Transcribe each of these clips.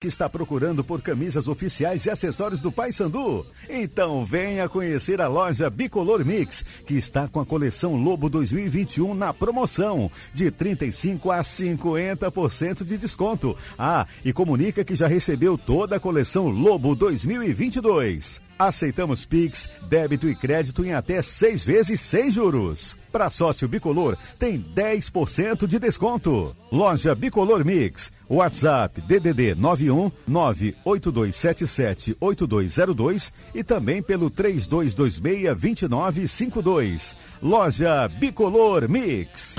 que está procurando por camisas oficiais e acessórios do Paysandu? Então venha conhecer a loja Bicolor Mix, que está com a coleção Lobo 2021 na promoção, de 35 a 50% de desconto. Ah, e comunica que já recebeu toda a coleção Lobo 2022. Aceitamos Pix, débito e crédito em até seis vezes sem juros. Para sócio bicolor, tem 10% de desconto. Loja Bicolor Mix. WhatsApp DDD 91 98277 8202 e também pelo 3226 2952. Loja Bicolor Mix.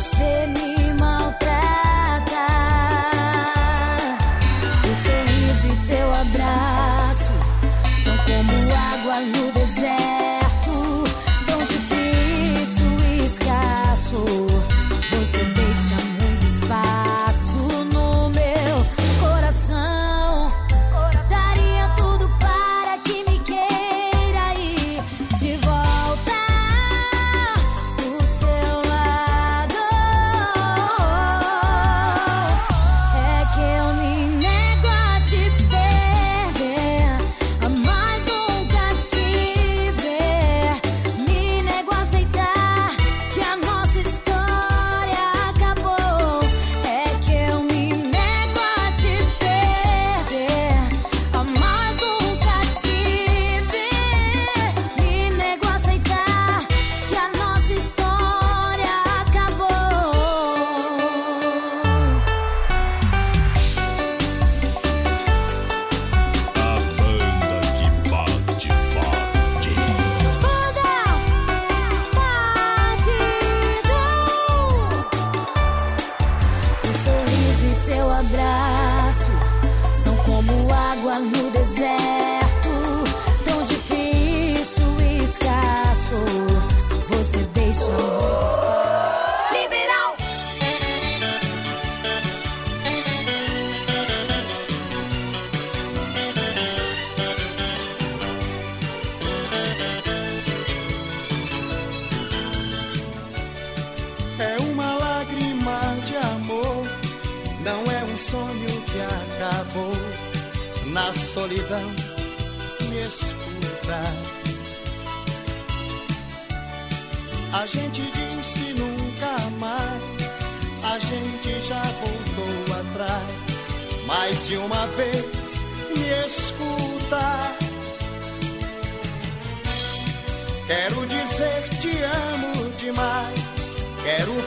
Você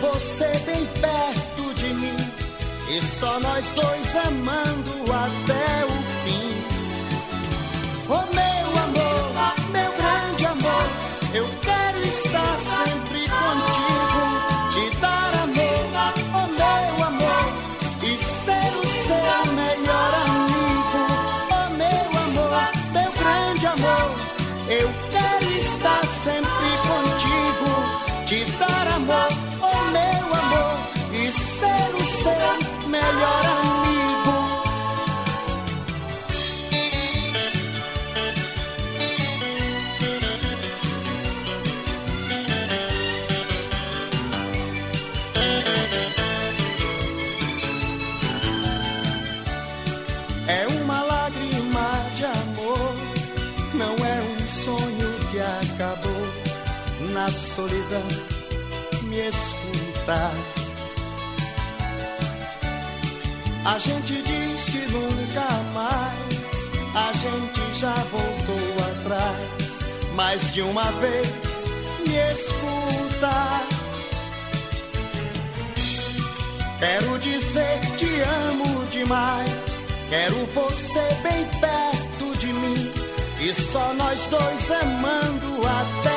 você bem perto de mim e só nós dois amando até o fim. Oh meu amor, meu grande amor, eu quero estar sem uma vez me escuta. Quero dizer te amo demais. Quero você bem perto de mim. E só nós dois amando até.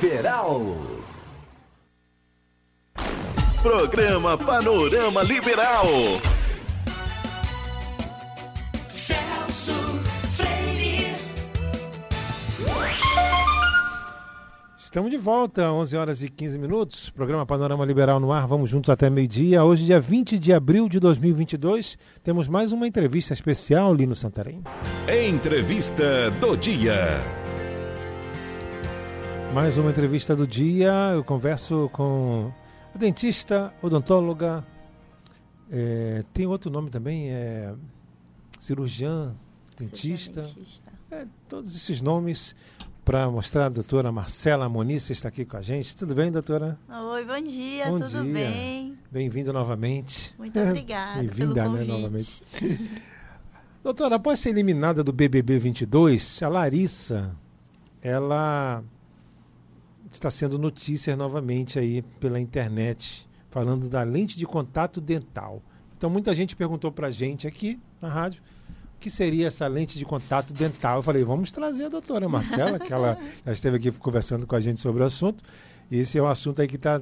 Liberal. Programa Panorama Liberal. Celso Freire. Estamos de volta, 11 horas e 15 minutos. Programa Panorama Liberal no ar. Vamos juntos até meio-dia. Hoje, dia 20 de abril de 2022, temos mais uma entrevista especial ali no Santarém. Entrevista do dia. Mais uma entrevista do dia. Eu converso com a dentista, odontóloga. é, tem outro nome também, é cirurgiã, dentista. Dentista. É, todos esses nomes para mostrar a doutora Marcela Moniz está aqui com a gente. Tudo bem, doutora? Oi, bom dia, Bom tudo dia. bem? Bem-vindo novamente. Muito obrigada Bem-vinda, né, novamente. Doutora, após ser eliminada do BBB 22, a Larissa, ela está sendo notícia novamente aí pela internet, falando da lente de contato dental. Então, muita gente perguntou para a gente aqui na rádio o que seria essa lente de contato dental. Eu falei, vamos trazer a doutora Marcela, que ela já esteve aqui conversando com a gente sobre o assunto. E esse é um assunto aí que está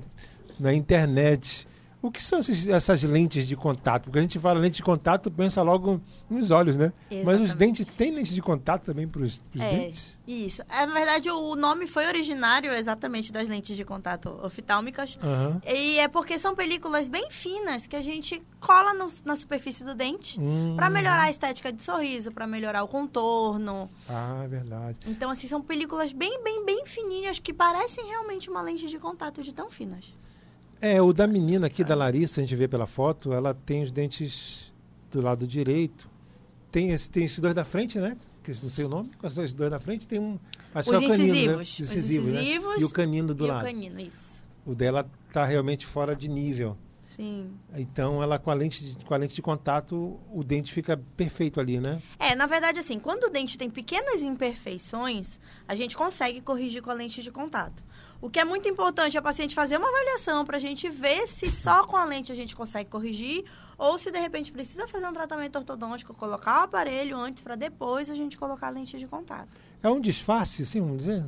na internet. O que são esses- essas lentes de contato? Porque a gente fala lente de contato, pensa logo nos olhos, né? Mas os Exatamente. dentes têm lente de contato também para os É, dentes? isso. É, Na verdade, o nome foi originário exatamente das lentes de contato oftálmicas. Aham. E é porque são películas bem finas que a gente cola no- na superfície do dente Hum. para melhorar a estética de sorriso, para melhorar o contorno. Ah, é verdade. Então, assim, são películas bem, bem, bem fininhas que parecem realmente uma lente de contato de tão finas. É, o da menina aqui, da Larissa, a gente vê pela foto, ela tem os dentes do lado direito. Tem, esse, tem esses dois da frente, né? Que não sei o nome. Com esses dois da frente tem um. Acho que Os é o canino, né? incisivos. Os Os incisivos, né? E o canino do e lado. o canino, isso. O dela tá realmente fora de nível. Sim. Então, ela com a lente de, com a lente de contato, o dente fica perfeito ali, né? É, na verdade, assim, quando o dente tem pequenas imperfeições, a gente consegue corrigir com a lente de contato. O que é muito importante é a paciente fazer uma avaliação para a gente ver se só com a lente a gente consegue corrigir ou se de repente precisa fazer um tratamento ortodôntico, colocar o aparelho antes para depois a gente colocar a lente de contato. É um disfarce, assim, vamos dizer?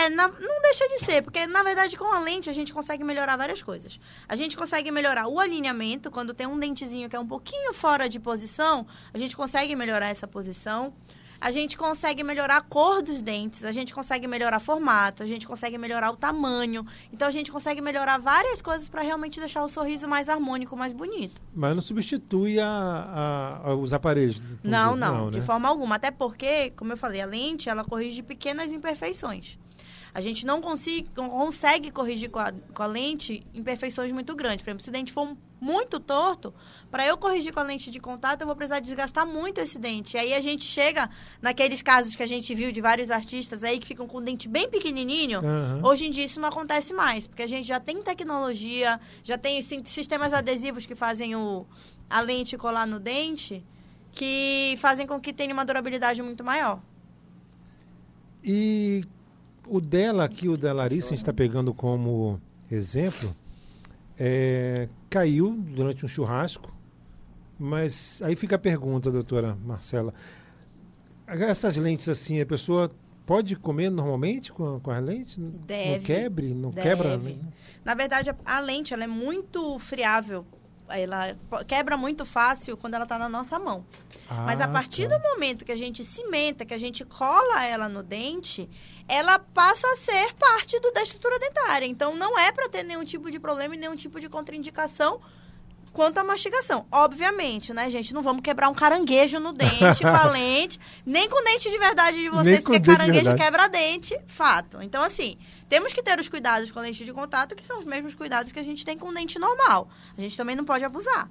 É, na- não deixa de ser, porque na verdade com a lente a gente consegue melhorar várias coisas. A gente consegue melhorar o alinhamento, quando tem um dentezinho que é um pouquinho fora de posição, a gente consegue melhorar essa posição. A gente consegue melhorar a cor dos dentes, a gente consegue melhorar formato, a gente consegue melhorar o tamanho. Então a gente consegue melhorar várias coisas para realmente deixar o sorriso mais harmônico, mais bonito. Mas não substitui a, a- a- os aparelhos. Não, dizer. não, de né? forma alguma. Até porque, como eu falei, a lente ela corrige pequenas imperfeições. A gente não, consiga, não consegue corrigir com a, com a lente imperfeições muito grandes. Por exemplo, se o dente for muito torto, para eu corrigir com a lente de contato, eu vou precisar desgastar muito esse dente. E aí a gente chega naqueles casos que a gente viu de vários artistas aí que ficam com o dente bem pequenininho. Aham. Hoje em dia isso não acontece mais, porque a gente já tem tecnologia, já tem sistemas adesivos que fazem o, a lente colar no dente, que fazem com que tenha uma durabilidade muito maior. E o dela aqui, o da Larissa, a gente está pegando como exemplo, é, caiu durante um churrasco, mas aí fica a pergunta, doutora Marcela. Essas lentes assim, a pessoa pode comer normalmente com, com as lentes? Não Deve, quebre? Não deve. quebra? né? Na verdade, a, a lente ela é muito friável. Ela quebra muito fácil quando ela está na nossa mão. Mas a Ah, partir tá. do momento que a gente cimenta, que a gente cola ela no dente, ela passa a ser parte do, da estrutura dentária. Então, não é para ter nenhum tipo de problema e nenhum tipo de contraindicação quanto à mastigação. Obviamente, né, gente? Não vamos quebrar um caranguejo no dente com a lente, nem com dente de verdade de vocês, porque de caranguejo verdade. quebra dente, fato. Então, assim, temos que ter os cuidados com lente de contato, que são os mesmos cuidados que a gente tem com dente normal. A gente também não pode abusar.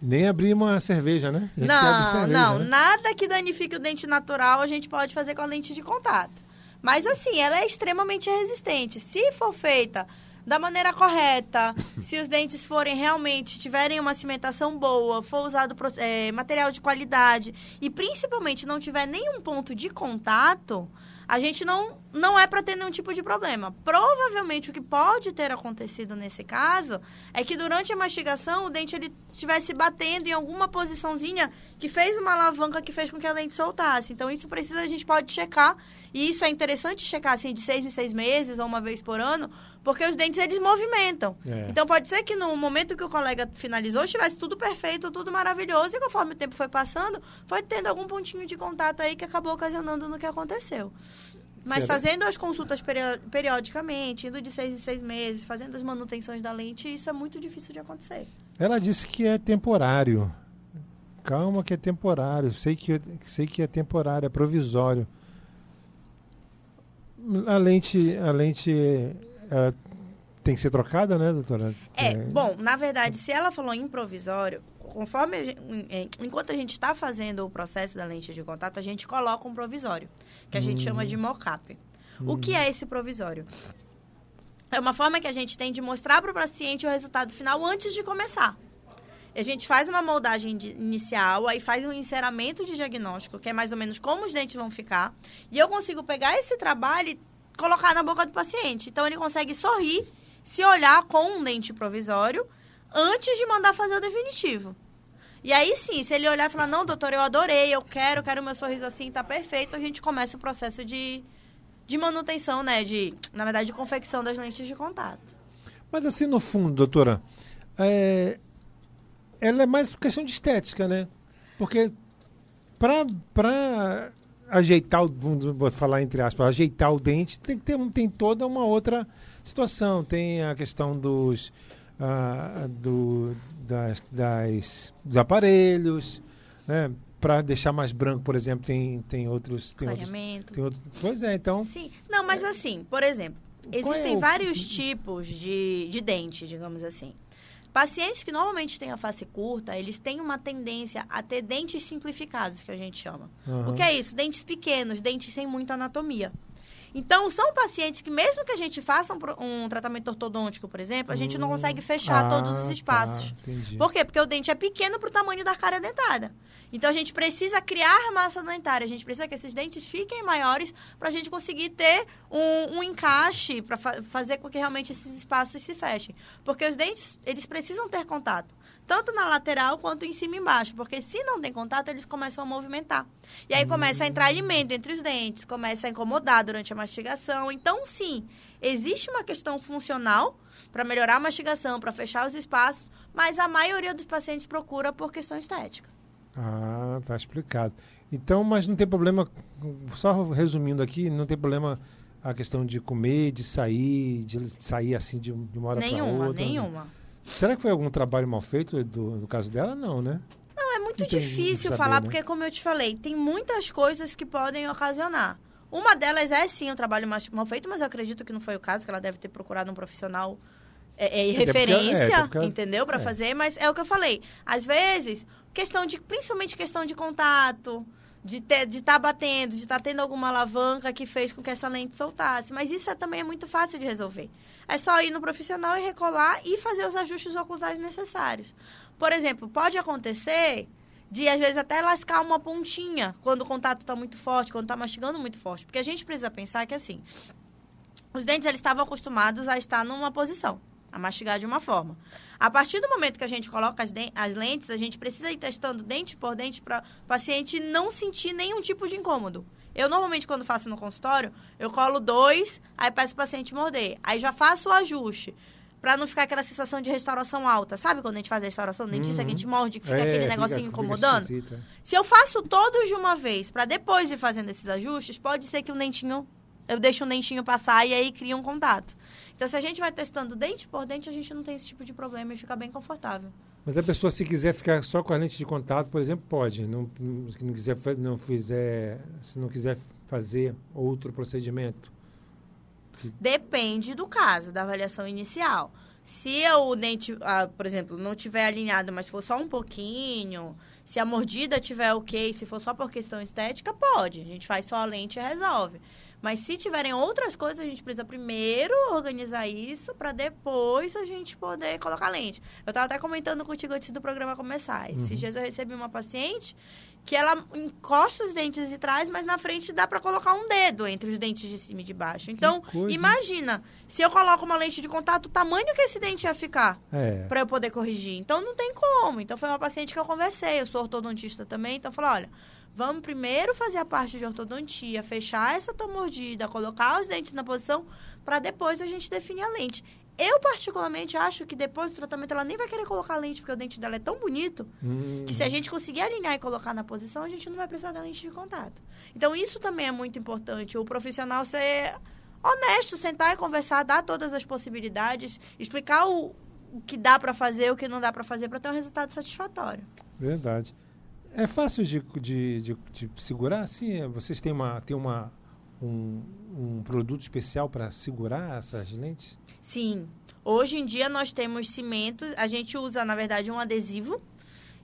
Nem abrir uma cerveja, né? Não, cerveja, não, né? nada que danifique o dente natural a gente pode fazer com a lente de contato. Mas assim, ela é extremamente resistente. Se for feita da maneira correta, se os dentes forem realmente tiverem uma cimentação boa, for usado eh, material de qualidade e principalmente não tiver nenhum ponto de contato, a gente não não é para ter nenhum tipo de problema. Provavelmente o que pode ter acontecido nesse caso é que durante a mastigação o dente ele estivesse batendo em alguma posiçãozinha que fez uma alavanca que fez com que a lente soltasse. Então isso precisa a gente pode checar e isso é interessante checar assim de seis em seis meses ou uma vez por ano, porque os dentes eles movimentam. É. Então pode ser que no momento que o colega finalizou estivesse tudo perfeito, tudo maravilhoso e conforme o tempo foi passando, foi tendo algum pontinho de contato aí que acabou ocasionando no que aconteceu. Mas Será? fazendo as consultas perio- periodicamente, indo de seis em seis meses, fazendo as manutenções da lente, isso é muito difícil de acontecer. Ela disse que é temporário. Calma que é temporário. Sei que, sei que é temporário, é provisório. A lente, a lente tem que ser trocada, né, doutora? É, bom, na verdade, se ela falou em provisório, conforme a gente, enquanto a gente está fazendo o processo da lente de contato, a gente coloca um provisório, que a gente chama de mocap. O que é esse provisório? É uma forma que a gente tem de mostrar para o paciente o resultado final antes de começar. A gente faz uma moldagem de- inicial, aí faz um enceramento de diagnóstico, que é mais ou menos como os dentes vão ficar. E eu consigo pegar esse trabalho e colocar na boca do paciente. Então, ele consegue sorrir, se olhar com um dente provisório, antes de mandar fazer o definitivo. E aí sim, se ele olhar e falar, não, doutor, eu adorei, eu quero, quero meu sorriso assim, tá perfeito, a gente começa o processo de, de manutenção, né? De, na verdade, de confecção das lentes de contato. Mas assim, no fundo, doutora, é, ela é mais questão de estética, né? Porque para ajeitar, o, vou falar entre aspas, ajeitar o dente, tem, que ter, tem toda uma outra situação. Tem a questão dos, ah, do, das, das- dos aparelhos, né? Para deixar mais branco, por exemplo, tem, tem outros... Tem outros, tem outros pois é, então... Sim. Não, mas assim, por exemplo, é existem o- vários tipos de, de dente, digamos assim. Pacientes que normalmente têm a face curta, eles têm uma tendência a ter dentes simplificados, que a gente chama. Aham. O que é isso? Dentes pequenos, dentes sem muita anatomia. Então, são pacientes que, mesmo que a gente faça um, um tratamento ortodôntico, por exemplo, a gente não consegue fechar Ah, todos os tá, espaços. entendi. Por quê? Porque o dente é pequeno para o tamanho da cárie dentada. Então, a gente precisa criar massa dentária. A gente precisa que esses dentes fiquem maiores para a gente conseguir ter um, um encaixe para fazer com que realmente esses espaços se fechem. Porque os dentes, eles precisam ter contato. Tanto na lateral quanto em cima e embaixo. Porque se não tem contato, eles começam a movimentar. E aí começa a entrar alimento entre os dentes, começa a incomodar durante a mastigação. Então, sim, existe uma questão funcional para melhorar a mastigação, para fechar os espaços, mas a maioria dos pacientes procura por questão estética. Ah, tá explicado. Então, mas não tem problema, só resumindo aqui, não tem problema a questão de comer, de sair, de sair assim de, uma hora para nenhuma, outra. nenhuma. Será que foi algum trabalho mal feito do, do caso dela? Não, né? Não, é muito tem difícil saber, falar, né? porque, como eu te falei, tem muitas coisas que podem ocasionar. Uma delas é, sim, um trabalho mal feito, mas eu acredito que não foi o caso, que ela deve ter procurado um profissional é, é, referência, é, porque ela- entendeu? Para é. fazer, mas é o que eu falei. Às vezes, questão de, principalmente questão de contato, de estar de tá batendo, de estar tendo alguma alavanca que fez com que essa lente soltasse. Mas isso é, também é muito fácil de resolver. É só ir no profissional e recolar e fazer os ajustes oclusais necessários. Por exemplo, pode acontecer de, às vezes, até lascar uma pontinha quando o contato está muito forte, quando está mastigando muito forte. Porque a gente precisa pensar que, assim, os dentes eles estavam acostumados a estar numa posição, a mastigar de uma forma. A partir do momento que a gente coloca as, as lentes, a gente precisa ir testando dente por dente para o paciente não sentir nenhum tipo de incômodo. Eu, normalmente, quando faço no consultório, eu colo dois, aí peço o paciente morder. Aí já faço o ajuste. Pra não ficar aquela sensação de restauração alta. Sabe quando a gente faz a restauração do dentista, que a gente morde, que fica É, aquele fica- negocinho fica incomodando? esquisito, é. Se eu faço todos de uma vez, para depois ir fazendo esses ajustes, pode ser que um dentinho eu deixo um dentinho passar e aí cria um contato. Então, se a gente vai testando dente por dente, a gente não tem esse tipo de problema e fica bem confortável. Mas a pessoa, se quiser ficar só com a lente de contato, por exemplo, pode. Não, se não quiser, não fizer, se não quiser fazer outro procedimento. Depende do caso, da avaliação inicial. Se o dente, por exemplo, não tiver alinhado, mas for só um pouquinho, se a mordida tiver ok, se for só por questão estética, pode. A gente faz só a lente e resolve. Mas se tiverem outras coisas, a gente precisa primeiro organizar isso para depois a gente poder colocar lente. Eu estava até comentando contigo antes do programa começar. Esses dias eu recebi uma paciente que ela encosta os dentes de trás, mas na frente dá para colocar um dedo entre os dentes de cima e de baixo. Então, imagina, se eu coloco uma lente de contato, o tamanho que esse dente ia ficar É. para eu poder corrigir. Então não tem como. Então foi uma paciente que eu conversei, eu sou ortodontista também, então eu falei, olha, vamos primeiro fazer a parte de ortodontia, fechar essa tua mordida, colocar os dentes na posição para depois a gente definir a lente. Eu particularmente acho que depois do tratamento ela nem vai querer colocar lente porque o dente dela é tão bonito Hum, que se a gente conseguir alinhar e colocar na posição, a gente não vai precisar da lente de contato. Então, isso também é muito importante. O profissional ser honesto, sentar e conversar, dar todas as possibilidades, explicar o, o que dá para fazer, o que não dá para fazer, para ter um resultado satisfatório. Verdade. É fácil de, de, de, de segurar? Sim, vocês têm, uma, têm uma, um, um produto especial para segurar essas lentes? Sim. Hoje em dia nós temos cimentos, a gente usa, na verdade, um adesivo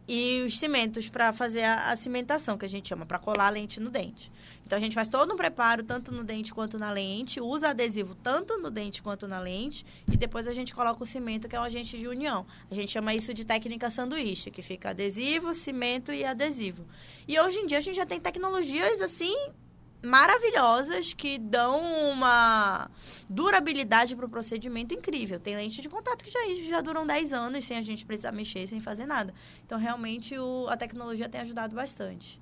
e os cimentos para fazer a, a cimentação, que a gente chama, para colar a lente no dente. Então a gente faz todo um preparo, tanto no dente quanto na lente, usa adesivo tanto no dente quanto na lente, e depois a gente coloca o cimento, que é um agente de união. A gente chama isso de técnica sanduíche, que fica adesivo, cimento e adesivo. E hoje em dia a gente já tem tecnologias assim maravilhosas que dão uma durabilidade para o procedimento incrível. Tem lente de contato que já, já duram 10 anos sem a gente precisar mexer, sem fazer nada. Então, realmente, o, a tecnologia tem ajudado bastante.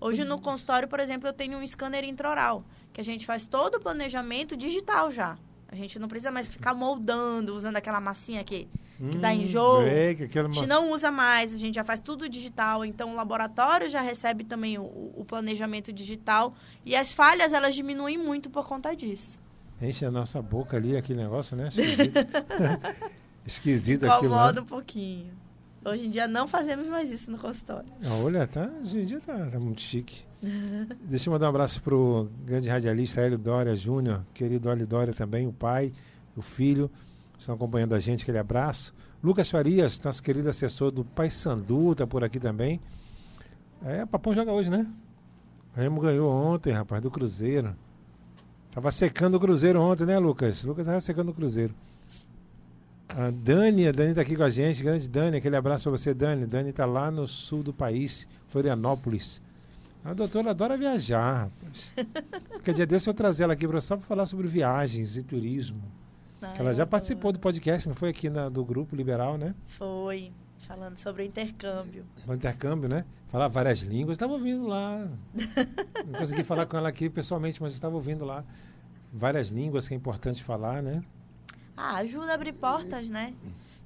Hoje, no consultório, por exemplo, eu tenho um scanner intraoral, que a gente faz todo o planejamento digital já. A gente não precisa mais ficar moldando, usando aquela massinha que, que dá enjoo. É, que aquela A gente não usa mais, a gente já faz tudo digital, então o laboratório já recebe também o, o planejamento digital e as falhas elas diminuem muito por conta disso. Enche a nossa boca ali, aquele negócio, né? Esquisito. Esquisito aquilo, né? Incomoda um pouquinho. Hoje em dia não fazemos mais isso no consultório. Olha, tá, hoje em dia tá, tá muito chique. Deixa eu mandar um abraço pro grande radialista Hélio Dória Júnior, querido Hélio Dória também, o pai, o filho, estão acompanhando a gente, aquele abraço. Lucas Farias, nosso querido assessor do Pai Sandu, tá por aqui também. É, Papão joga hoje, né? O Remo ganhou ontem, rapaz, do Cruzeiro. Tava secando o Cruzeiro ontem, né, Lucas? Lucas tava secando o Cruzeiro. A Dani, a Dani tá aqui com a gente, grande Dani, aquele abraço para você, Dani. Dani tá lá no sul do país, Florianópolis. A doutora adora viajar, rapaz. Qualquer dia desse eu trazer ela aqui pra, só para falar sobre viagens e turismo. Que ela já participou do podcast, não foi aqui na- do grupo liberal, né? Foi, falando sobre o intercâmbio. No intercâmbio, né? Falar várias línguas, estava ouvindo lá. Não consegui falar com ela aqui pessoalmente, mas estava ouvindo lá. Várias línguas que é importante falar, né? Ah, ajuda a abrir portas, né?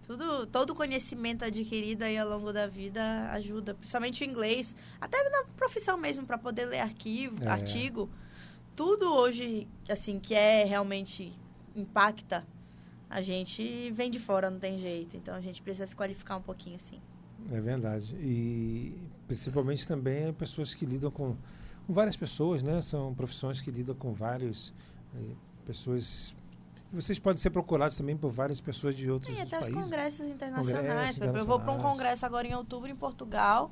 Tudo, todo conhecimento adquirido aí ao longo da vida ajuda, principalmente o inglês, até na profissão mesmo, para poder ler arquivo, É. artigo. Tudo hoje, assim, que é realmente impacta, a gente vem de fora, não tem jeito. Então a gente precisa se qualificar um pouquinho, sim. É verdade. E principalmente também pessoas que lidam com, com várias pessoas, né? São profissões que lidam com várias eh, pessoas. Vocês podem ser procurados também por várias pessoas de outros E até os países. congressos internacionais. Exemplo, Eu vou para um congresso agora em outubro em Portugal.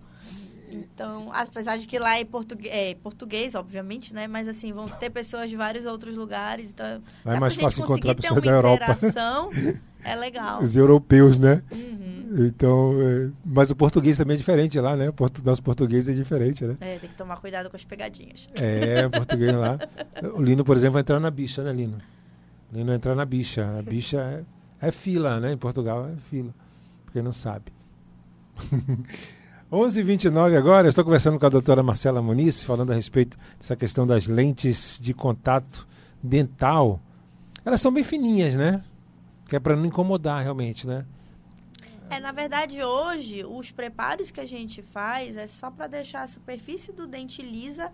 Então, apesar de que lá é português, é português, obviamente, né? Mas assim, vão ter pessoas de vários outros lugares. Então, é mais fácil encontrar pessoas uma da Europa. interação. É legal. Os europeus, né? Uhum. Então, é, mas o português também é diferente lá, né? O nosso português é diferente, né? É, tem que tomar cuidado com as pegadinhas. É, o português lá. O Lino, por exemplo, vai entrar na bicha, né, Lino? O Lino vai entrar na bicha. A bicha é, é fila, né? Em Portugal é fila. Pra quem não sabe. 11h29 agora, eu estou conversando com a doutora Marcela Muniz, falando a respeito dessa questão das lentes de contato dental. Elas são bem fininhas, né? Que é para não incomodar realmente, né? É, na verdade, hoje, os preparos que a gente faz é só para deixar a superfície do dente lisa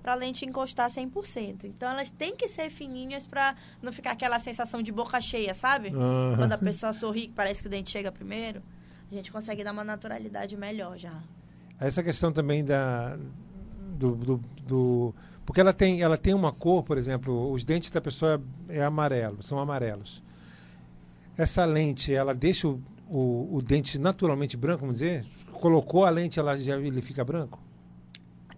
para a lente encostar 100%. Então elas têm que ser fininhas para não ficar aquela sensação de boca cheia, sabe? Aham. Quando a pessoa sorri, parece que o dente chega primeiro. A gente consegue dar uma naturalidade melhor já. Essa questão também da do, do, do- porque ela tem ela tem uma cor, por exemplo, os dentes da pessoa é amarelo, são amarelos. Essa lente, ela deixa o, o, o dente naturalmente branco, vamos dizer? Colocou a lente, ela já ele fica branco?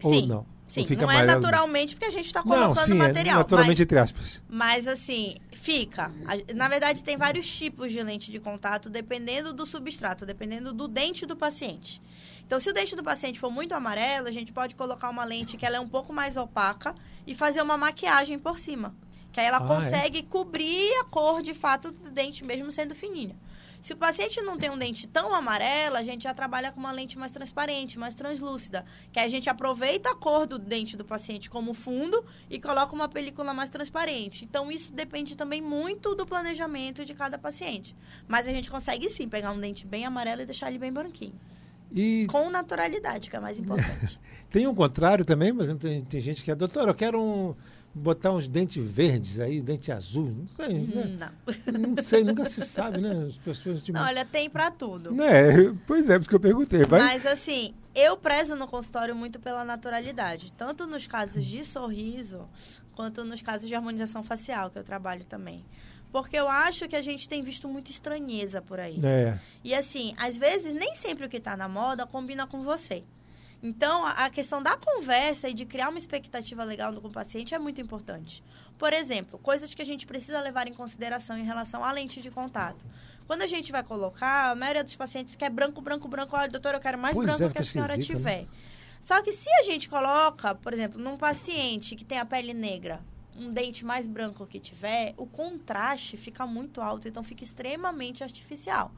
Ou Sim, não? Sim, não é amarelo? naturalmente porque a gente está Não, colocando sim, é material. naturalmente entre aspas. Mas assim, fica. Na verdade, tem vários tipos de lente de contato, dependendo do substrato, dependendo do dente do paciente. Então, se o dente do paciente for muito amarelo, a gente pode colocar uma lente que ela é um pouco mais opaca e fazer uma maquiagem por cima. Que aí ela Ah, é? consegue cobrir a cor de fato do dente, mesmo sendo fininha. Se o paciente não tem um dente tão amarelo, a gente já trabalha com uma lente mais transparente, mais translúcida. Que a gente aproveita a cor do dente do paciente como fundo e coloca uma película mais transparente. Então, isso depende também muito do planejamento de cada paciente. Mas a gente consegue sim pegar um dente bem amarelo e deixar ele bem branquinho. E Com naturalidade, que é mais importante. tem um contrário também, mas tem, tem gente que é, doutor, eu quero um, botar uns dentes verdes aí, dente azul, não sei, né? Hum, não. Não sei, nunca se sabe, né? As pessoas de não. Olha, tem pra tudo. Né? Pois é, por isso que eu perguntei. Vai? Mas assim, eu prezo no consultório muito pela naturalidade, tanto nos casos de sorriso, quanto nos casos de harmonização facial, que eu trabalho também. Porque eu acho que a gente tem visto muita estranheza por aí. É. E assim, às vezes nem sempre o que está na moda combina com você. Então, a questão da conversa e de criar uma expectativa legal com o paciente é muito importante. Por exemplo, coisas que a gente precisa levar em consideração em relação à lente de contato. Quando a gente vai colocar, a maioria dos pacientes quer branco, branco, branco. Olha, doutor, eu quero mais Pois é, branco que fica a senhora esquisito, né? tiver. Só que se a gente coloca, por exemplo, num paciente que tem a pele negra, um dente mais branco que tiver, o contraste fica muito alto, então fica extremamente artificial.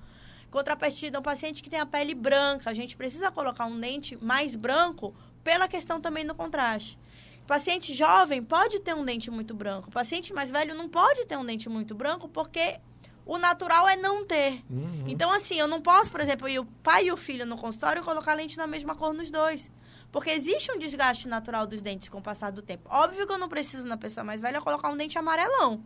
Contrapartida, um paciente que tem a pele branca, a gente precisa colocar um dente mais branco pela questão também do contraste. Paciente jovem pode ter um dente muito branco. Paciente mais velho não pode ter um dente muito branco porque o natural é não ter. Uhum. Então, assim, eu não posso, por exemplo, ir o pai e o filho no consultório colocar lente na mesma cor nos dois. Porque existe um desgaste natural dos dentes com o passar do tempo. Óbvio que eu não preciso, na pessoa mais velha, colocar um dente amarelão.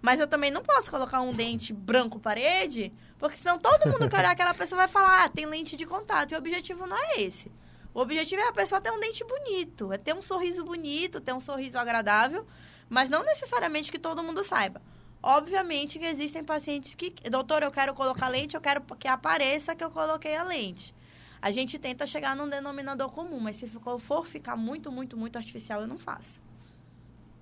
Mas eu também não posso colocar um dente branco parede, porque senão todo mundo que olhar aquela pessoa vai falar, ah, tem lente de contato. E o objetivo não é esse. O objetivo é a pessoa ter um dente bonito, é ter um sorriso bonito, ter um sorriso agradável, mas não necessariamente que todo mundo saiba. Obviamente que existem pacientes que, doutor, eu quero colocar lente, eu quero que apareça que eu coloquei a lente. A gente tenta chegar num denominador comum, mas se for ficar muito, muito, muito artificial, eu não faço.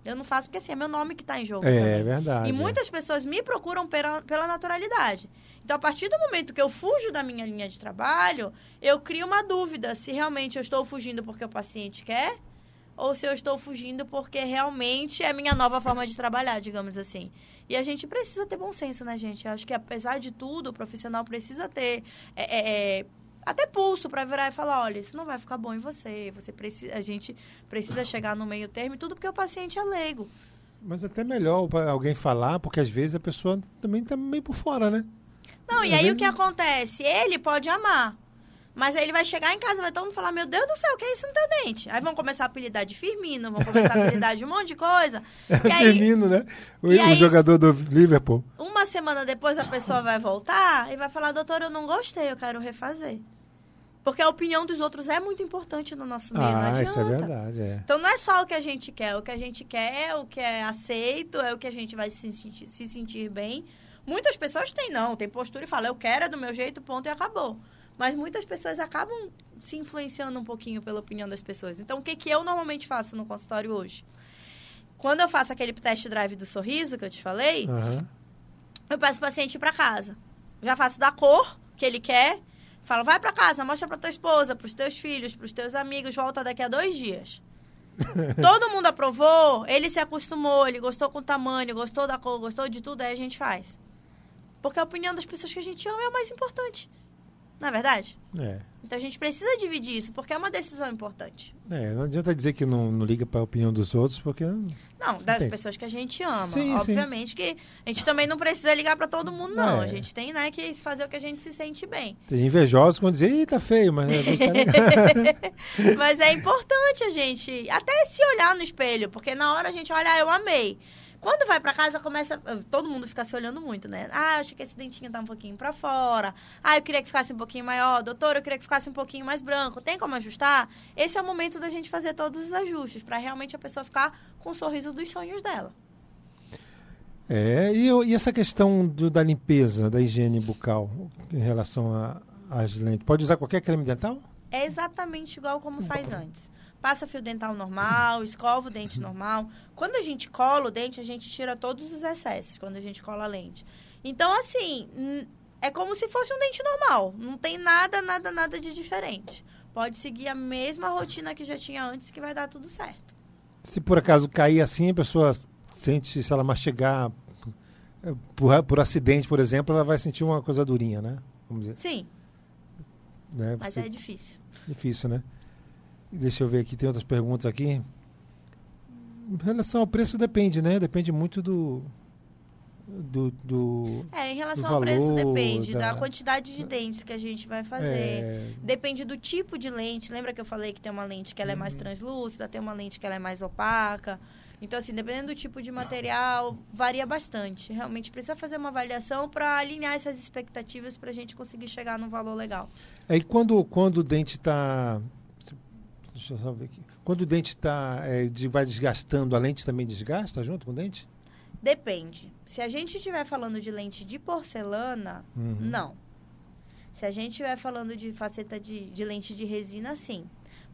Eu não faço porque assim, é meu nome que está em jogo. É, também. verdade. E é. muitas pessoas me procuram pela, pela naturalidade. Então, a partir do momento que eu fujo da minha linha de trabalho, eu crio uma dúvida se realmente eu estou fugindo porque o paciente quer ou se eu estou fugindo porque realmente é a minha nova forma de trabalhar, digamos assim. E a gente precisa ter bom senso, né, gente? Eu acho que, apesar de tudo, o profissional precisa ter é, é, é, até pulso para virar e falar, olha, isso não vai ficar bom em você. Você precisa, a gente precisa chegar no meio termo e tudo porque o paciente é leigo. Mas até melhor alguém falar, porque às vezes a pessoa também tá meio por fora, né? Não, e Às aí vezes- o que acontece? Ele pode amar. Mas aí ele vai chegar em casa e vai todo mundo falar, meu Deus do céu, o que é isso no teu dente? Aí vão começar a apelidar de Firmino, vão começar a apelidar de um monte de coisa. E aí, Firmino, né? O, e o aí- jogador do Liverpool. uma semana depois, a pessoa vai voltar e vai falar, doutor, eu não gostei, eu quero refazer. Porque a opinião dos outros é muito importante no nosso meio, não Ah, adianta. isso é verdade, é. Então não é só o que a gente quer, o que a gente quer é o que é aceito, é o que a gente vai se sentir, se sentir bem. Muitas pessoas têm não, tem postura e fala, eu quero é do meu jeito, ponto e acabou. Mas muitas pessoas acabam se influenciando um pouquinho pela opinião das pessoas. Então o que, que eu normalmente faço no consultório hoje? Quando eu faço aquele test drive do sorriso que eu te falei, Aham. eu peço o paciente ir para casa. Já faço da cor que ele quer. Falo, vai para casa, mostra para tua esposa, para os teus filhos, para os teus amigos, volta daqui a dois dias. Todo mundo aprovou, ele se acostumou, ele gostou com o tamanho, gostou da cor, gostou de tudo, aí a gente faz. Porque a opinião das pessoas que a gente ama é o mais importante. Não é verdade? É. Então a gente precisa dividir isso, porque é uma decisão importante. É, não adianta dizer que não, não liga para a opinião dos outros, porque Não, das Tem. pessoas que a gente ama. Sim, Obviamente que a gente também não precisa ligar pra todo mundo, não. É. A gente tem, né, que fazer o que a gente se sente bem. tem invejosos quando dizem, ih, tá feio, mas vezes tá. Mas é importante a gente até se olhar no espelho, porque na hora a gente olha, ah, eu amei. Quando vai pra casa, começa. Todo mundo fica se olhando muito, né? Ah, eu achei que esse dentinho tá um pouquinho pra fora. Ah, eu queria que ficasse um pouquinho maior. Doutor, eu queria que ficasse um pouquinho mais branco. Tem como ajustar? Esse é o momento da gente fazer todos os ajustes, pra realmente a pessoa ficar com o sorriso dos sonhos dela. É, e, e essa questão do- da limpeza, da higiene bucal em relação às lentes? Pode usar qualquer creme dental? É exatamente igual como faz antes. Passa fio dental normal, escova o dente normal. Quando a gente cola o dente, a gente tira todos os excessos quando a gente cola a lente. Então, assim, é como se fosse um dente normal. Não tem nada, nada, nada de diferente. Pode seguir a mesma rotina que já tinha antes, que vai dar tudo certo. Se por acaso cair assim, a pessoa sente, se ela mastigar eh, por, por acidente, por exemplo, ela vai sentir uma coisa durinha, né? Vamos dizer. Sim, Né? mas Você- é difícil. Difícil, né? Deixa eu ver aqui, tem outras perguntas aqui. Em relação ao preço, depende, né? Depende muito do. Do. do É, em relação ao preço, depende da- da quantidade de dentes que a gente vai fazer. é, Depende do tipo de lente. Lembra que eu falei que tem uma lente que ela é mais Uhum. translúcida, tem uma lente que ela é mais opaca. Então, assim, dependendo do tipo de material, varia bastante. Realmente precisa fazer uma avaliação para alinhar essas expectativas para a gente conseguir chegar num valor legal. Aí quando, quando o dente está. Deixa eu só ver aqui. Quando o dente está. vai desgastando, a lente também desgasta junto com o dente? Depende. Se a gente estiver falando de lente de porcelana, Uhum. não. Se a gente estiver falando de faceta de, de lente de resina, sim.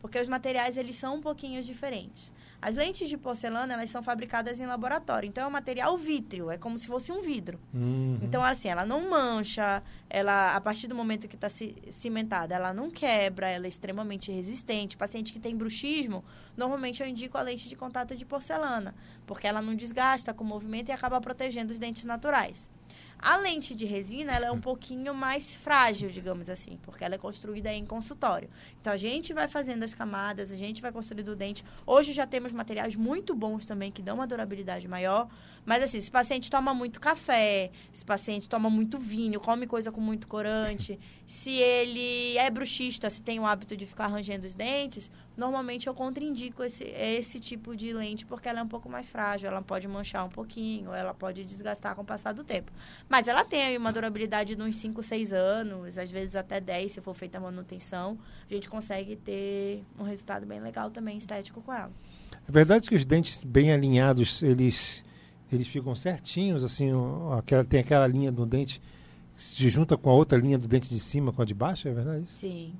Porque os materiais, eles são um pouquinho diferentes. As lentes de porcelana, elas são fabricadas em laboratório. Então, é um material vítreo. É como se fosse um vidro. Uhum. Então, assim, ela não mancha. Ela, a partir do momento que está cimentada, ela não quebra. Ela é extremamente resistente. Paciente que tem bruxismo, normalmente eu indico a lente de contato de porcelana. Porque ela não desgasta com o movimento e acaba protegendo os dentes naturais. A lente de resina, ela é um pouquinho mais frágil, digamos assim, porque ela é construída em consultório. Então, a gente vai fazendo as camadas, a gente vai construindo o dente. Hoje já temos materiais muito bons também, que dão uma durabilidade maior. Mas, assim, se o paciente toma muito café, se o paciente toma muito vinho, come coisa com muito corante, se ele é bruxista, se tem o hábito de ficar rangendo os dentes, normalmente eu contraindico esse, esse tipo de lente, porque ela é um pouco mais frágil, ela pode manchar um pouquinho, ela pode desgastar com o passar do tempo. Mas ela tem uma durabilidade de uns 5, 6 anos, às vezes até 10, se for feita a manutenção. A gente consegue ter um resultado bem legal também, estético com ela. É verdade que os dentes bem alinhados, eles, eles ficam certinhos, assim, aquela, tem aquela linha do dente que se junta com a outra linha do dente de cima com a de baixo, é verdade? Sim.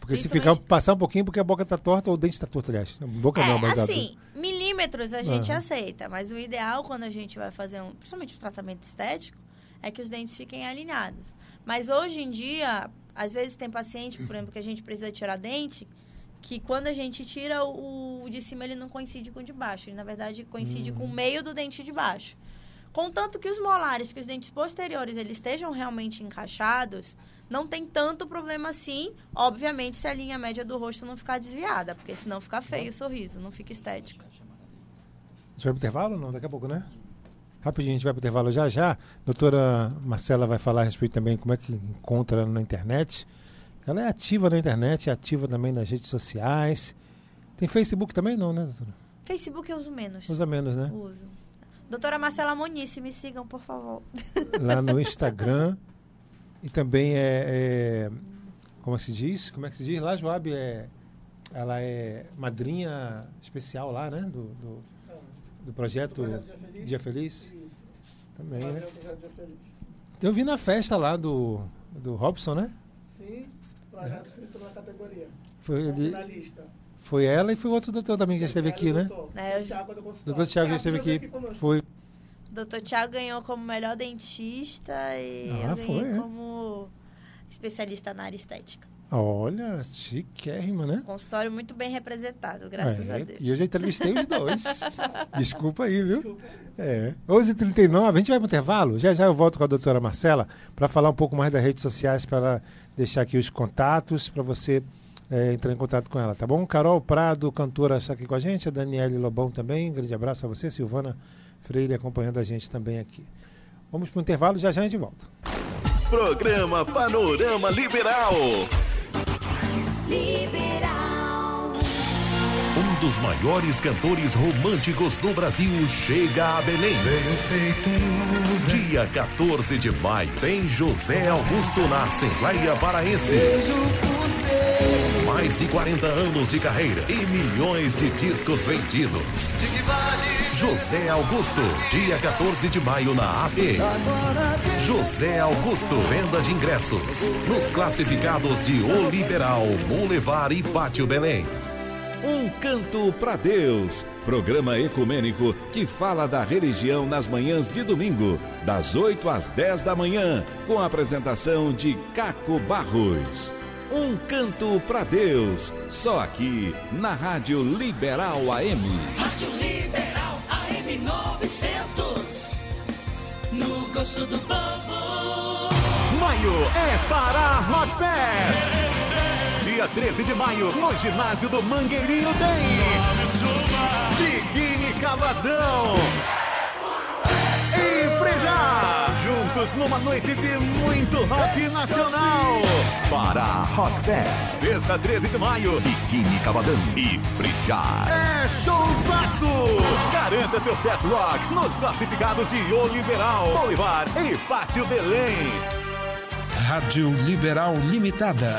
Porque se ficar, passar um pouquinho porque a boca está torta ou o dente está torto, aliás. A boca não, mas É, assim, milímetros a gente Aham. aceita, mas o ideal quando a gente vai fazer, um, principalmente um tratamento estético, é que os dentes fiquem alinhados. Mas hoje em dia, às vezes tem paciente, por exemplo, que a gente precisa tirar dente, que quando a gente tira, o, o de cima ele não coincide com o de baixo. Ele, na verdade, coincide com o meio do dente de baixo. Contanto que os molares, que os dentes posteriores, eles estejam realmente encaixados, não tem tanto problema assim, obviamente, se a linha média do rosto não ficar desviada, porque senão fica feio o sorriso, não fica estético. Gente vai pro intervalo? Não, daqui a pouco, né? Rapidinho, a gente vai pro intervalo já já. Doutora Marcela vai falar a respeito também como é que encontra na internet. Ela é ativa na internet, é ativa também nas redes sociais. Tem Facebook também? Não, né, doutora? Facebook eu uso menos. Usa menos, né? Uso. Doutora Marcela Monice, me sigam, por favor. Lá no Instagram. E também é, é- Como é que se diz? Como é que se diz? Lá, Joab, é, ela é madrinha especial lá, né? Do, do, do projeto Dia Feliz. Também, né? Eu vi na festa lá do, do Robson, né? Sim, projeto feito na categoria. Foi, Como ele, finalista. foi ela e foi outro doutor também que já esteve aqui, né? Doutor, É, do. Doutor Thiago já esteve aqui. conosco. Foi. Doutor Tiago ganhou como melhor dentista e Ah, eu ganhei foi, é? Especialista na área estética. Olha, chiquérrima, né? Consultório muito bem representado, graças É, a Deus. E eu já entrevistei os dois. Desculpa aí, viu? É. 11h39, a gente vai para o intervalo? Já já eu volto com a doutora Marcela para falar um pouco mais das redes sociais, para deixar aqui os contatos, para você é, entrar em contato com ela, tá bom? Carol Prado, cantora, está aqui com a gente, a Daniele Lobão também, um grande abraço a você, Silvana Freire acompanhando a gente também aqui. Vamos para o intervalo, já já a gente volta. Programa Panorama Liberal. Liberal. Um dos maiores cantores românticos do Brasil chega a Belém. Dia 14 de maio tem José Augusto na Assembleia Paraense. Mais de 40 anos de carreira e milhões de discos vendidos. José Augusto, dia 14 de maio na AP. José Augusto, venda de ingressos nos classificados de O Liberal, Boulevard e Pátio Belém. Um Canto para Deus, programa ecumênico que fala da religião nas manhãs de domingo, das 8 às 10 da manhã, com a apresentação de Caco Barros. Um Canto para Deus, só aqui na Rádio Liberal AM. Rádio Liberal AM 900. No gosto do povo. Maio é para Rock Fest. Dia 13 de maio, no ginásio do Mangueirinho tem Biquíni Cavadão. Juntos numa noite de muito rock nacional. Para Rock Fest, sexta 13 de maio, Biquíni Cavadão e Frejá. É showzaço! Garanta seu test rock nos classificados de O Liberal, Bolivar e Pátio Belém. Rádio Liberal Limitada.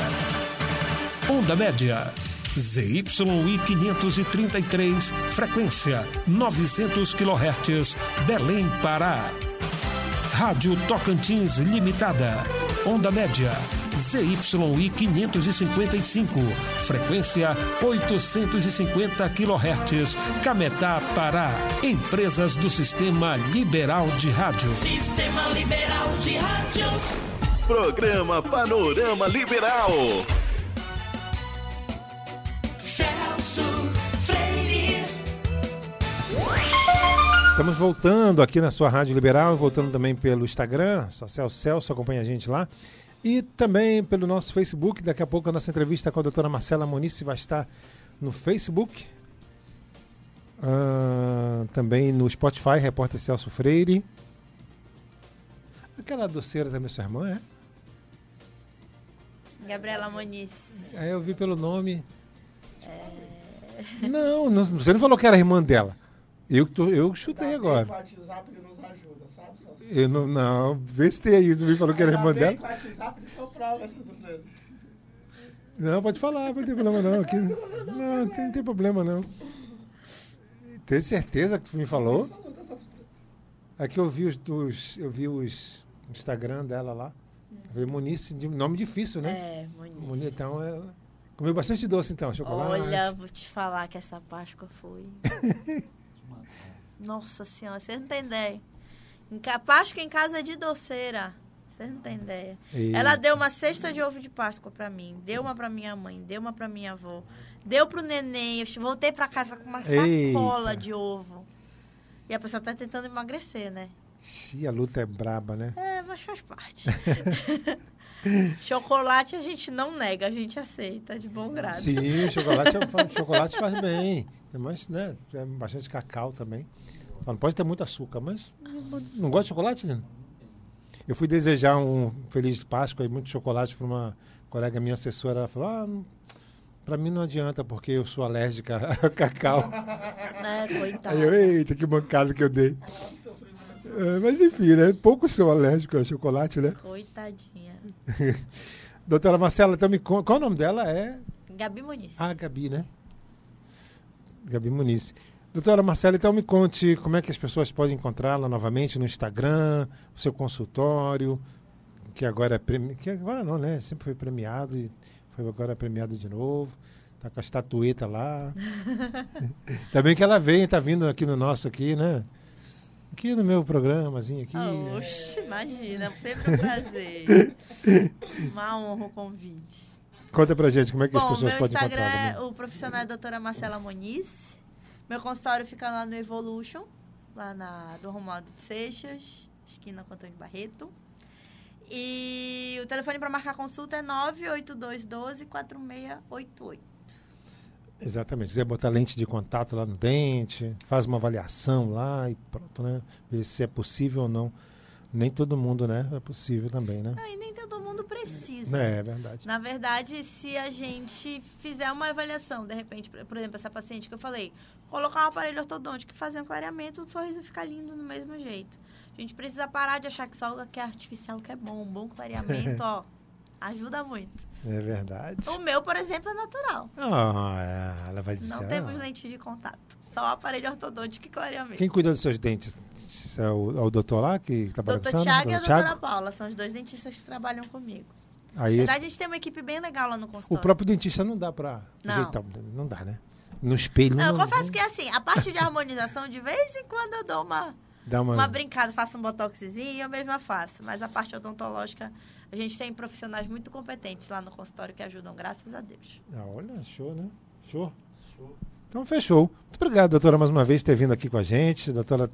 Onda média. ZYI 533, frequência 900 kHz, Belém, Pará. Rádio Tocantins Limitada. Onda média. ZYI 555, frequência 850 kHz, Cametá, Pará. Empresas do Sistema Liberal de Rádio. Sistema Liberal de Rádios. Programa Panorama Liberal. Estamos voltando aqui na sua Rádio Liberal, voltando também pelo Instagram, só Celso Celso, acompanha a gente lá. E também pelo nosso Facebook. Daqui a pouco a nossa entrevista com a doutora Marcela Muniz vai estar no Facebook. Ah, também no Spotify, repórter Celso Freire. Aquela doceira também, sua irmã, é? Gabriela Moniz. Aí eu vi pelo nome. Não, não, você não falou que era irmã dela. Eu, que tô- eu chutei agora. O WhatsApp nos ajuda, sabe, Celso? Eu não, não, vê se tem aí. Você me falou que era irmã dela. O WhatsApp prova essas. Não, pode falar, não tem problema não. Aqui, não, não tem, não tem problema não. Tem certeza que tu me falou? Aqui eu vi os, os- eu vi os Instagram dela lá. Eu vi Muniz, de nome difícil, né? É. Muniz, então ela comeu bastante doce então, chocolate. Olha, vou te falar que essa Páscoa foi. Nossa senhora, você não tem ideia. Páscoa em casa é de doceira. Você não tem ideia. Eita. Ela deu uma cesta de ovo de Páscoa pra mim, deu uma pra minha mãe, deu uma pra minha avó, deu pro neném. Eu voltei pra casa com uma sacola Eita. de ovo. E a pessoa tá tentando emagrecer, né? Ixi, a luta é braba, né? É, mas faz parte. Chocolate a gente não nega, a gente aceita de bom grado. Sim, chocolate, é- chocolate faz bem. É mais, né? É bastante cacau também. Não pode ter muito açúcar, mas não, gosta de chocolate, Nino? Eu fui desejar um feliz Páscoa e muito chocolate para uma colega minha assessora. Ela falou: ah, pra mim não adianta porque eu sou alérgica a cacau. Coitado. Aí eu, eita, que bancada que eu dei. É, mas enfim, né? Poucos são alérgicos a chocolate, né? Coitadinha. Doutora Marcela, então me conta. Qual o nome dela? É. Gabi Muniz. Ah, Gabi, né? Gabi Muniz. Doutora Marcela, então me conte como é que as pessoas podem encontrá-la novamente no Instagram, o seu consultório, que agora é premi... que agora não, né? Sempre foi premiado e foi agora premiado de novo. Tá com a estatueta lá. Ainda bem que ela vem, tá vindo aqui no nosso aqui, né? Aqui no meu programazinho aqui. Oxe, imagina, sempre um prazer. Uma honra o convite. Conta pra gente como é que as Bom, pessoas meu podem Instagram encontrar. é também. o profissional é a doutora Marcela Moniz. Meu consultório fica lá no Evolution, lá na do Romualdo de Seixas, esquina com Antônio Barreto. E o telefone para marcar consulta é 98212 4688. Exatamente. Se quiser botar lente de contato lá no dente, faz uma avaliação lá e pronto, né? Ver se é possível ou não. Nem todo mundo, né? É possível também, né? Ah, e nem todo mundo precisa. É, é verdade. Na verdade, se a gente fizer uma avaliação, de repente, por exemplo, essa paciente que eu falei, colocar um aparelho ortodôntico e fazer um clareamento, o sorriso fica lindo no mesmo jeito. A gente precisa parar de achar que só o que é artificial que é bom. Um bom clareamento, ó, ajuda muito. É verdade. O meu, por exemplo, é natural. Ah, é, ela vai dizer. Não ah, temos lente de contato. Só aparelho ortodôntico e clareamento. Quem cuida dos seus dentes? É o, é o doutor lá que trabalha Doutor com você? Tiago e a Doutor doutora Paula são os dois dentistas que trabalham comigo. Aí Na esse- verdade, a gente tem uma equipe bem legal lá no o consultório. próprio dentista não dá pra Não. ajeitar. Não dá, né? No espelho Não, não. eu confesso que assim, a parte de harmonização, de vez em quando eu dou uma, Dá uma... uma brincada, faço um botoxzinho, eu mesma faço. Mas a parte odontológica, a gente tem profissionais muito competentes lá no consultório que ajudam, graças a Deus. Ah, olha, show, né? Show. Então fechou. Muito obrigado, doutora, mais uma vez ter vindo aqui com a gente. A doutora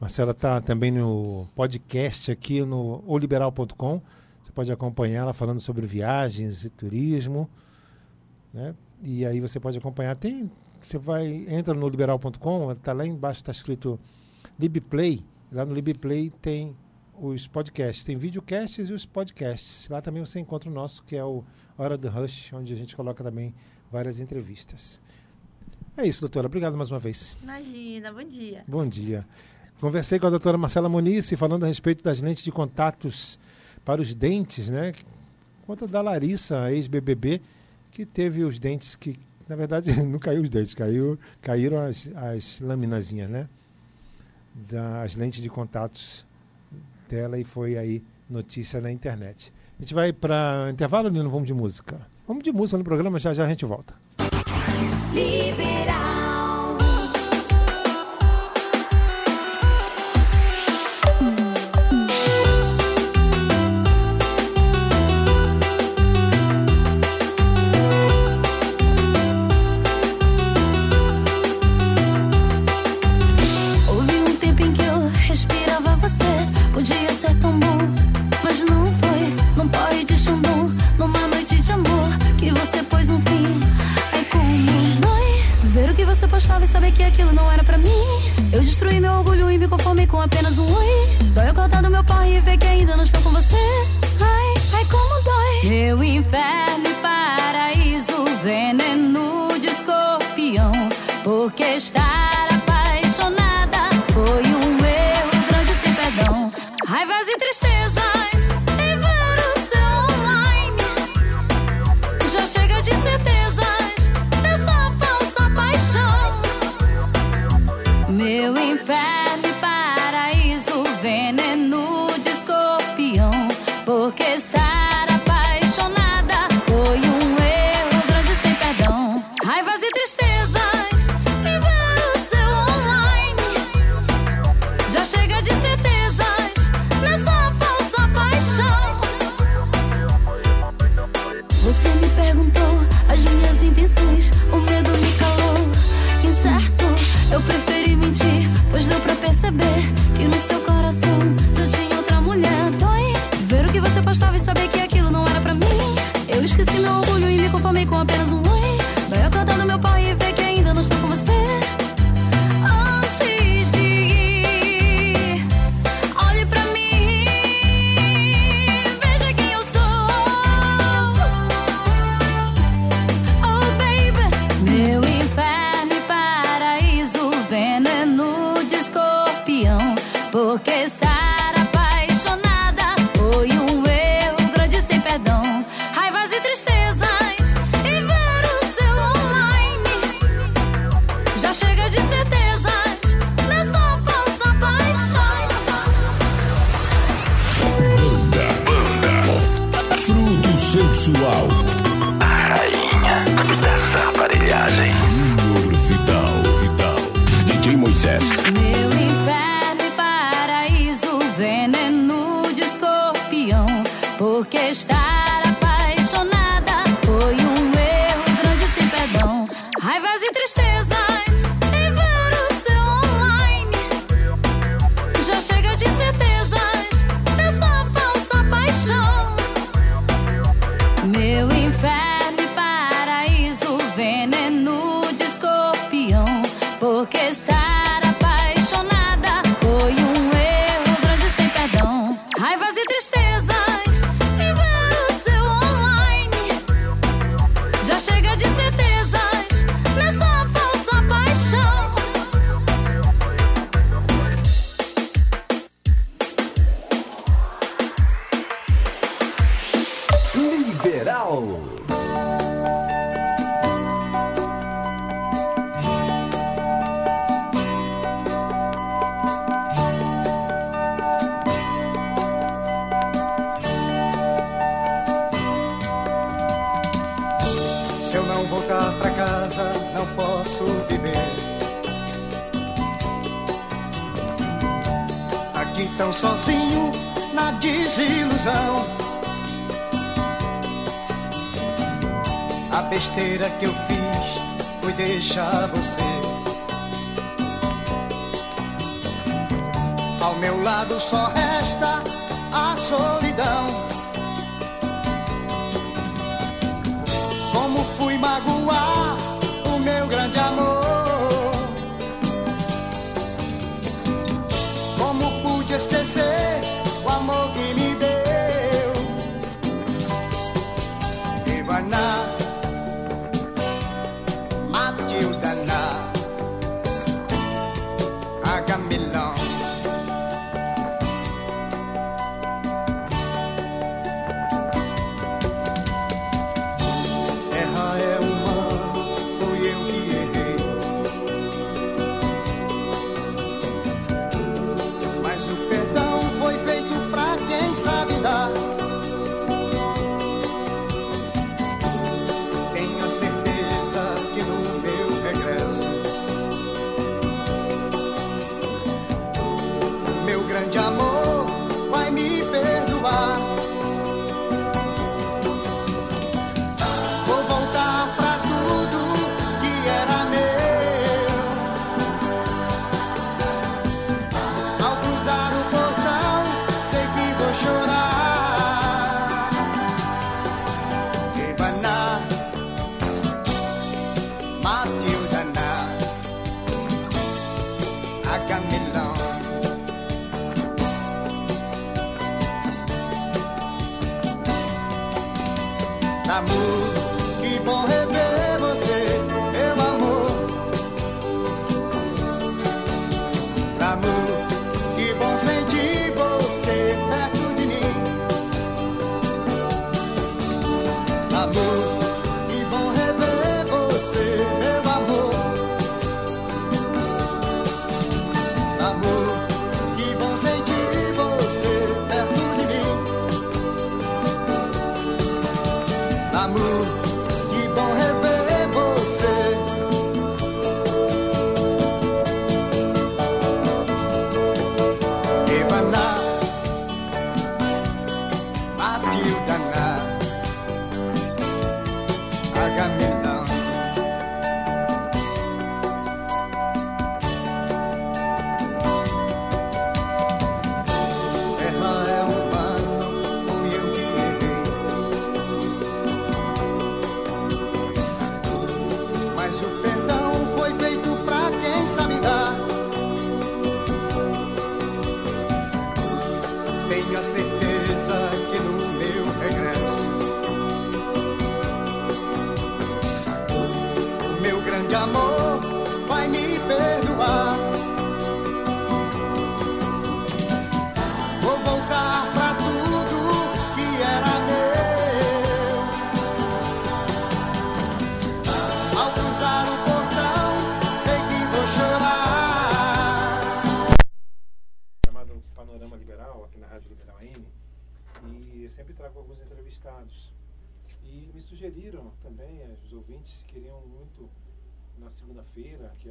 Marcela está também no podcast aqui no oliberal.com. Você pode acompanhar ela falando sobre viagens e turismo. Né? E aí você pode acompanhar. Tem, você vai, entra no liberal.com, está lá embaixo, está escrito LibPlay. Lá no LibPlay tem os podcasts. Tem videocasts e os podcasts. Lá também você encontra o nosso, que é o Hora do Rush, onde a gente coloca também várias entrevistas. É isso, doutora. Obrigado mais uma vez. Imagina, bom dia. Bom dia. Conversei com a doutora Marcela Muniz falando a respeito das lentes de contatos para os dentes, né? Conta da Larissa, ex-BBB, que teve os dentes que, na verdade, não caiu os dentes, caiu, caíram as, as laminazinhas, né? Das lentes de contatos dela e foi aí notícia na internet. A gente vai para intervalo não vamos de música? Vamos de música no programa, já já a gente volta. Que você pôs um fim. Ai, como dói ver o que você postava e saber que aquilo não era pra mim. Eu destruí meu orgulho e me conformei com apenas um oi. Dói eu cortar do meu porre e ver que ainda não estou com você. Ai, ai, como dói. Meu inferno e paraíso, veneno de escorpião. Porque estar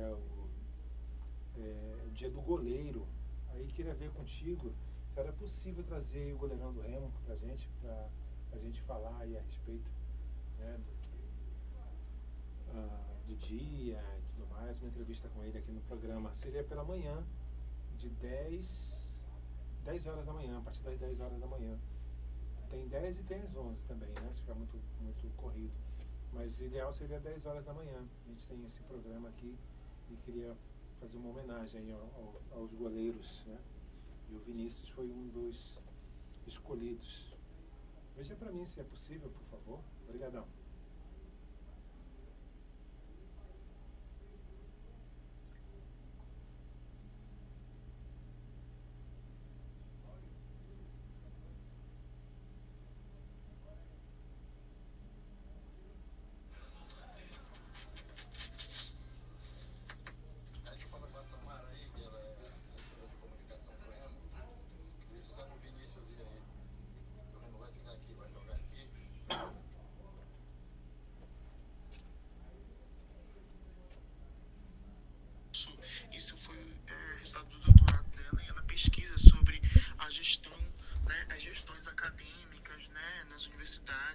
é o, o dia do goleiro, aí queria ver contigo se era possível trazer o goleirão do Remo pra gente, pra a gente falar aí a respeito né, do, ah, do dia e tudo mais, uma entrevista com ele aqui no programa. Seria pela manhã, de 10, 10 horas da manhã, a partir das 10 horas da manhã. Tem 10 e tem as 11 também, né? Se ficar muito, muito corrido. Mas o ideal seria 10 horas da manhã. A gente tem esse programa aqui e queria fazer uma homenagem ao, ao, aos goleiros, né? E o Vinícius foi um dos escolhidos. Veja para mim se é possível, por favor. Obrigadão. Isso foi é, resultado do doutorado dela e ela pesquisa sobre a gestão, né, as gestões acadêmicas né, nas universidades,